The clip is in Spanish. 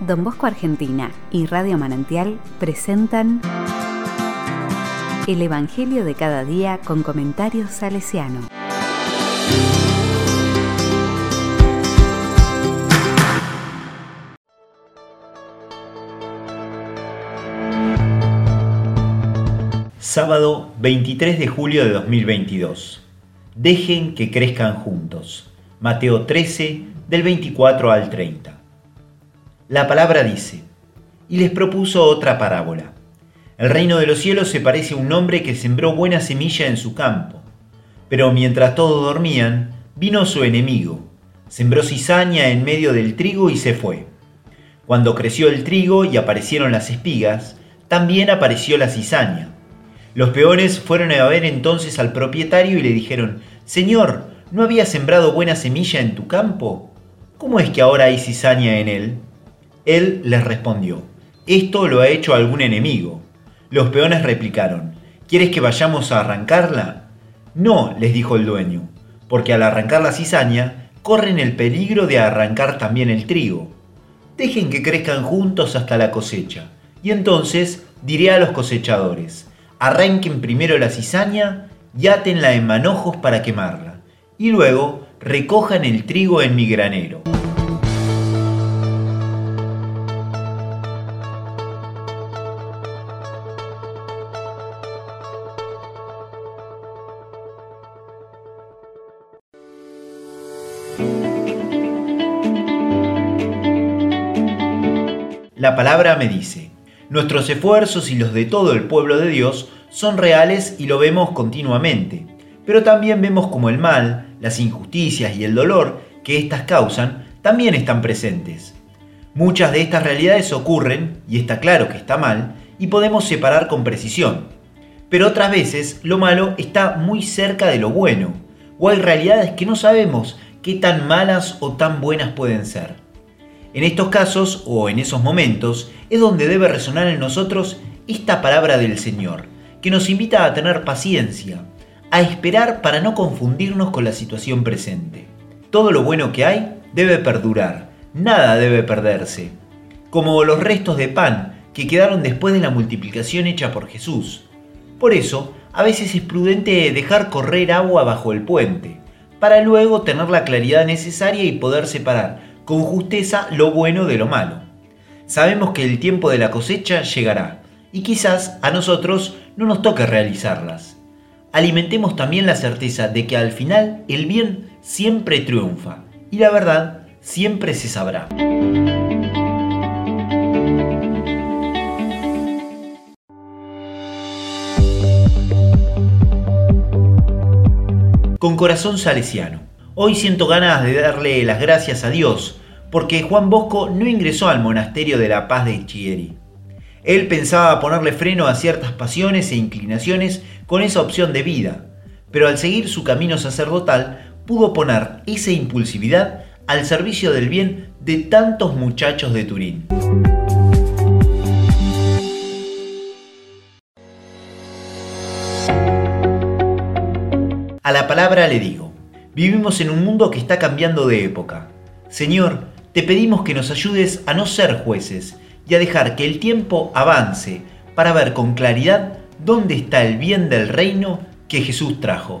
Don Bosco Argentina y Radio Manantial presentan El Evangelio de cada día con comentarios salesiano. Sábado 23 de julio de 2022. Dejen que crezcan juntos. Mateo 13, del 24 al 30. La palabra dice, y les propuso otra parábola. El reino de los cielos se parece a un hombre que sembró buena semilla en su campo. Pero mientras todos dormían, vino su enemigo, sembró cizaña en medio del trigo y se fue. Cuando creció el trigo y aparecieron las espigas, también apareció la cizaña. Los peones fueron a ver entonces al propietario y le dijeron, Señor, ¿no había sembrado buena semilla en tu campo? ¿Cómo es que ahora hay cizaña en él? Él les respondió, esto lo ha hecho algún enemigo. Los peones replicaron, ¿quieres que vayamos a arrancarla? No, les dijo el dueño, porque al arrancar la cizaña, corren el peligro de arrancar también el trigo. Dejen que crezcan juntos hasta la cosecha, y entonces diré a los cosechadores, arranquen primero la cizaña y átenla en manojos para quemarla, y luego recojan el trigo en mi granero. La palabra me dice, nuestros esfuerzos y los de todo el pueblo de Dios son reales y lo vemos continuamente, pero también vemos como el mal, las injusticias y el dolor que éstas causan también están presentes. Muchas de estas realidades ocurren, y está claro que está mal, y podemos separar con precisión. Pero otras veces lo malo está muy cerca de lo bueno, o hay realidades que no sabemos qué tan malas o tan buenas pueden ser. En estos casos o en esos momentos es donde debe resonar en nosotros esta palabra del Señor, que nos invita a tener paciencia, a esperar para no confundirnos con la situación presente. Todo lo bueno que hay debe perdurar, nada debe perderse, como los restos de pan que quedaron después de la multiplicación hecha por Jesús. Por eso, a veces es prudente dejar correr agua bajo el puente, para luego tener la claridad necesaria y poder separar con justeza lo bueno de lo malo. Sabemos que el tiempo de la cosecha llegará y quizás a nosotros no nos toque realizarlas. Alimentemos también la certeza de que al final el bien siempre triunfa y la verdad siempre se sabrá. Con corazón salesiano. Hoy siento ganas de darle las gracias a Dios, porque Juan Bosco no ingresó al monasterio de la paz de Chieri. Él pensaba ponerle freno a ciertas pasiones e inclinaciones con esa opción de vida, pero al seguir su camino sacerdotal pudo poner esa impulsividad al servicio del bien de tantos muchachos de Turín. A la palabra le digo, Vivimos en un mundo que está cambiando de época. Señor, te pedimos que nos ayudes a no ser jueces y a dejar que el tiempo avance para ver con claridad dónde está el bien del reino que Jesús trajo.